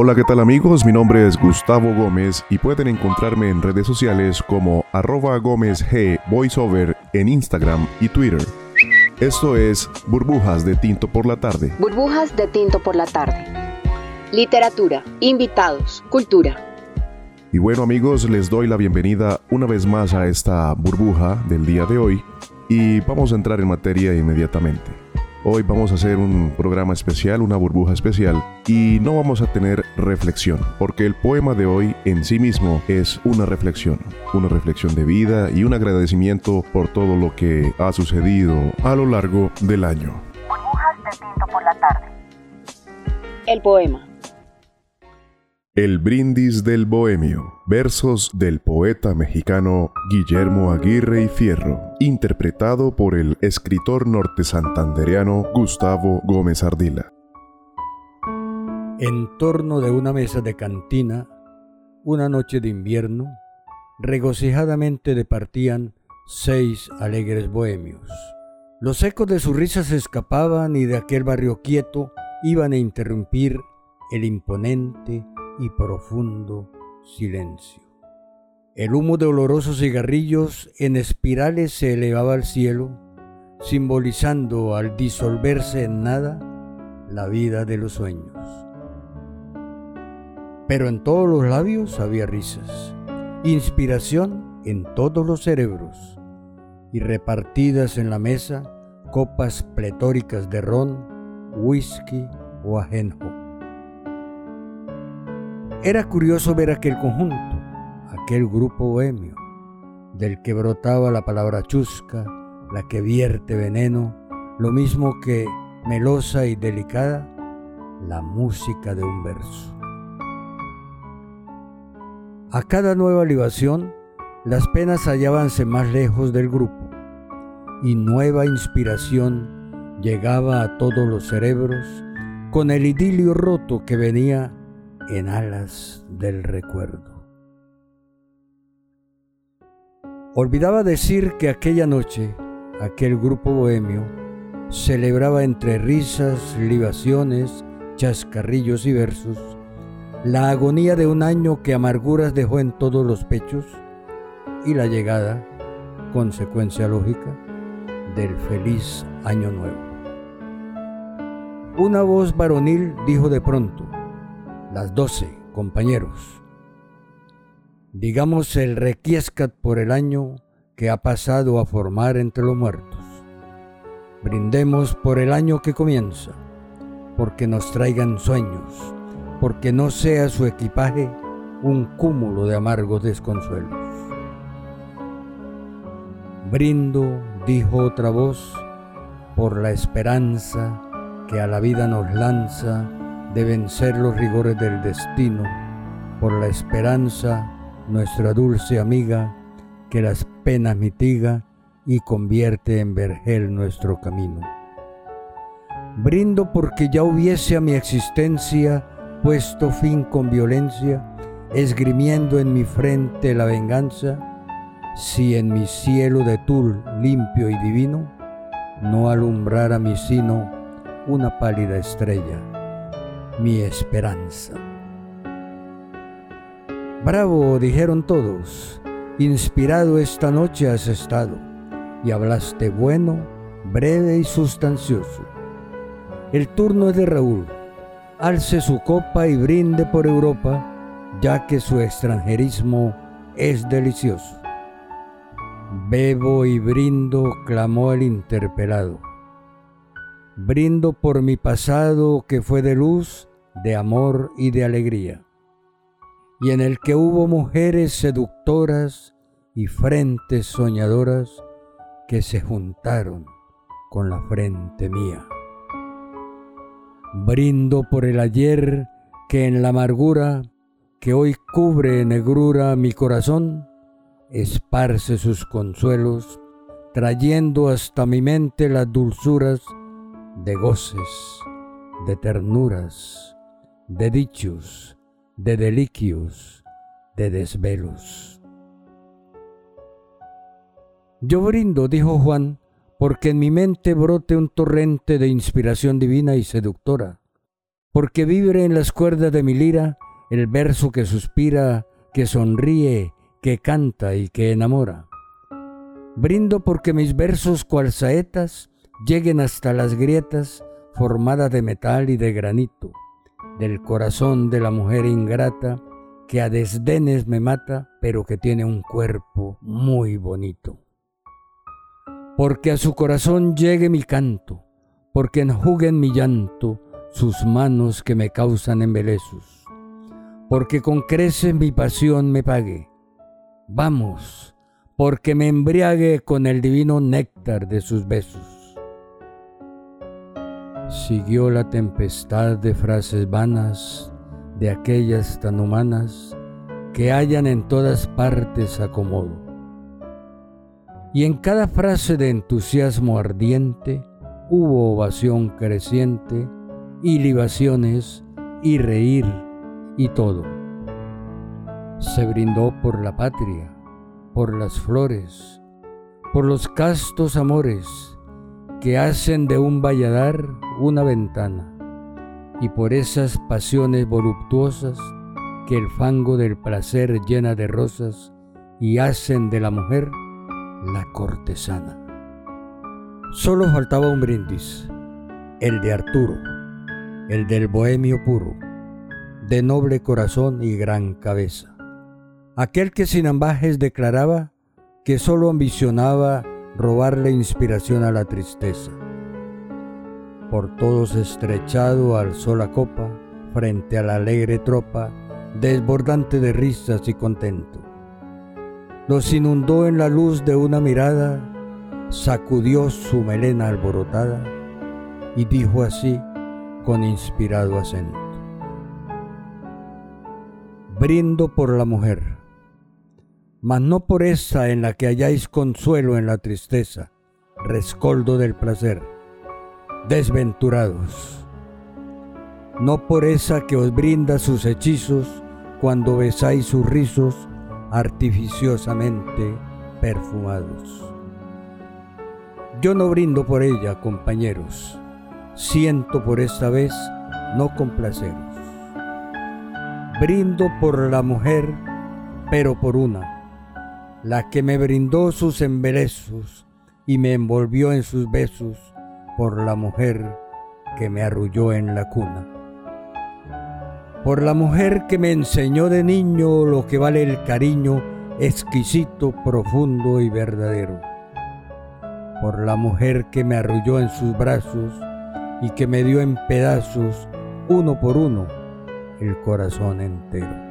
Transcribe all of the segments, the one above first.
Hola, ¿qué tal amigos? Mi nombre es Gustavo Gómez y pueden encontrarme en redes sociales como arroba Gómez G Voiceover en Instagram y Twitter. Esto es Burbujas de Tinto por la Tarde. Burbujas de tinto por la tarde. Literatura, invitados, cultura. Y bueno amigos, les doy la bienvenida una vez más a esta burbuja del día de hoy y vamos a entrar en materia inmediatamente. Hoy vamos a hacer un programa especial, una burbuja especial y no vamos a tener reflexión, porque el poema de hoy en sí mismo es una reflexión, una reflexión de vida y un agradecimiento por todo lo que ha sucedido a lo largo del año. El poema. El brindis del bohemio. Versos del poeta mexicano Guillermo Aguirre y Fierro, interpretado por el escritor norte santandereano Gustavo Gómez Ardila. En torno de una mesa de cantina, una noche de invierno, regocijadamente departían seis alegres bohemios. Los ecos de sus risas escapaban y de aquel barrio quieto iban a interrumpir el imponente y profundo silencio. El humo de olorosos cigarrillos en espirales se elevaba al cielo, simbolizando al disolverse en nada la vida de los sueños. Pero en todos los labios había risas, inspiración en todos los cerebros, y repartidas en la mesa copas pletóricas de ron, whisky o ajenjo. Era curioso ver aquel conjunto, aquel grupo bohemio, del que brotaba la palabra chusca, la que vierte veneno, lo mismo que melosa y delicada, la música de un verso. A cada nueva libación, las penas hallábanse más lejos del grupo y nueva inspiración llegaba a todos los cerebros con el idilio roto que venía en alas del recuerdo. Olvidaba decir que aquella noche aquel grupo bohemio celebraba entre risas, libaciones, chascarrillos y versos la agonía de un año que amarguras dejó en todos los pechos y la llegada, consecuencia lógica, del feliz año nuevo. Una voz varonil dijo de pronto, las doce, compañeros. Digamos el requiescat por el año que ha pasado a formar entre los muertos. Brindemos por el año que comienza, porque nos traigan sueños, porque no sea su equipaje un cúmulo de amargos desconsuelos. Brindo, dijo otra voz, por la esperanza que a la vida nos lanza de vencer los rigores del destino, por la esperanza, nuestra dulce amiga, que las penas mitiga y convierte en vergel nuestro camino. Brindo porque ya hubiese a mi existencia puesto fin con violencia, esgrimiendo en mi frente la venganza, si en mi cielo de tul limpio y divino no alumbrara mi sino una pálida estrella, mi esperanza. Bravo, dijeron todos, inspirado esta noche has estado, y hablaste bueno, breve y sustancioso. El turno es de Raúl, alce su copa y brinde por Europa, ya que su extranjerismo es delicioso. Bebo y brindo, clamó el interpelado. Brindo por mi pasado que fue de luz, de amor y de alegría, y en el que hubo mujeres seductoras y frentes soñadoras que se juntaron con la frente mía. Brindo por el ayer que en la amargura que hoy cubre negrura mi corazón, esparce sus consuelos, trayendo hasta mi mente las dulzuras de goces, de ternuras, de dichos, de deliquios, de desvelos. Yo brindo, dijo Juan, porque en mi mente brote un torrente de inspiración divina y seductora, porque vibre en las cuerdas de mi lira el verso que suspira, que sonríe, que canta y que enamora. Brindo porque mis versos cual saetas lleguen hasta las grietas formadas de metal y de granito, del corazón de la mujer ingrata que a desdenes me mata, pero que tiene un cuerpo muy bonito. Porque a su corazón llegue mi canto, porque enjuguen mi llanto sus manos que me causan embelezos, porque con creces mi pasión me pague. Vamos, porque me embriague con el divino néctar de sus besos Siguió la tempestad de frases vanas, de aquellas tan humanas que hallan en todas partes acomodo. Y en cada frase de entusiasmo ardiente hubo ovación creciente y libaciones y reír y todo. Se brindó por la patria, por las flores, por los castos amores, que hacen de un valladar una ventana, y por esas pasiones voluptuosas que el fango del placer llena de rosas y hacen de la mujer la cortesana. Solo faltaba un brindis, el de Arturo, el del bohemio puro, de noble corazón y gran cabeza, aquel que sin ambajes declaraba que solo ambicionaba robarle inspiración a la tristeza. Por todos estrechado alzó la copa frente a la alegre tropa, desbordante de risas y contento. Los inundó en la luz de una mirada, sacudió su melena alborotada y dijo así con inspirado acento. Brindo por la mujer mas no por esa en la que halláis consuelo en la tristeza, rescoldo del placer. Desventurados, no por esa que os brinda sus hechizos cuando besáis sus rizos artificiosamente perfumados. Yo no brindo por ella, compañeros, siento por esta vez no complaceros. Brindo por la mujer, pero por una la que me brindó sus embelezos y me envolvió en sus besos por la mujer que me arrulló en la cuna. Por la mujer que me enseñó de niño lo que vale el cariño exquisito, profundo y verdadero. Por la mujer que me arrulló en sus brazos y que me dio en pedazos, uno por uno, el corazón entero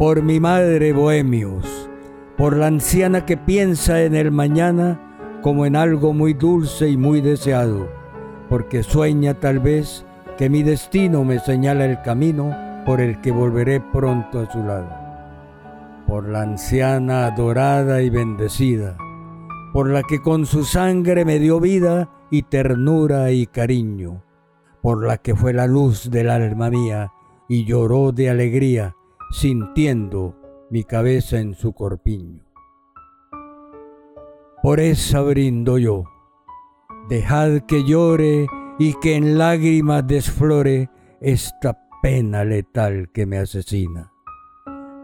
por mi madre bohemios, por la anciana que piensa en el mañana como en algo muy dulce y muy deseado, porque sueña tal vez que mi destino me señala el camino por el que volveré pronto a su lado. Por la anciana adorada y bendecida, por la que con su sangre me dio vida y ternura y cariño, por la que fue la luz del alma mía y lloró de alegría sintiendo mi cabeza en su corpiño. Por esa brindo yo, dejad que llore y que en lágrimas desflore esta pena letal que me asesina.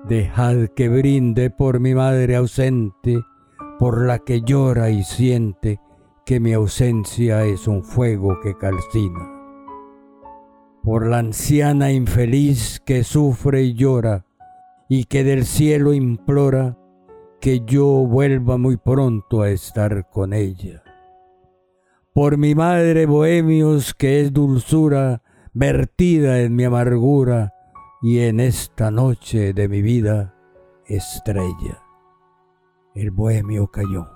Dejad que brinde por mi madre ausente, por la que llora y siente que mi ausencia es un fuego que calcina por la anciana infeliz que sufre y llora y que del cielo implora que yo vuelva muy pronto a estar con ella. Por mi madre bohemios que es dulzura vertida en mi amargura y en esta noche de mi vida estrella. El bohemio cayó.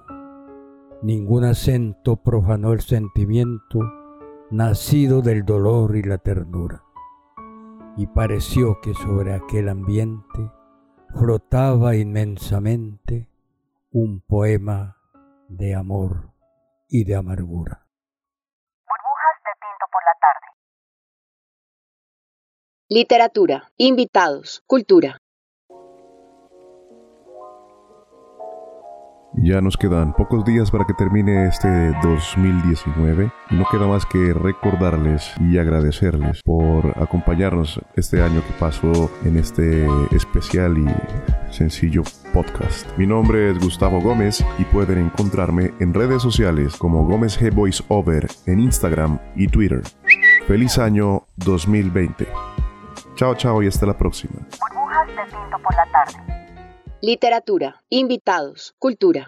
Ningún acento profanó el sentimiento nacido del dolor y la ternura. Y pareció que sobre aquel ambiente flotaba inmensamente un poema de amor y de amargura. Burbujas de tinto por la tarde. Literatura, invitados, cultura. Ya nos quedan pocos días para que termine este 2019 y no queda más que recordarles y agradecerles por acompañarnos este año que pasó en este especial y sencillo podcast. Mi nombre es Gustavo Gómez y pueden encontrarme en redes sociales como Gómez G Voice Over en Instagram y Twitter. Feliz año 2020. Chao, chao y hasta la próxima. Burbujas de por la tarde. Literatura, invitados, cultura.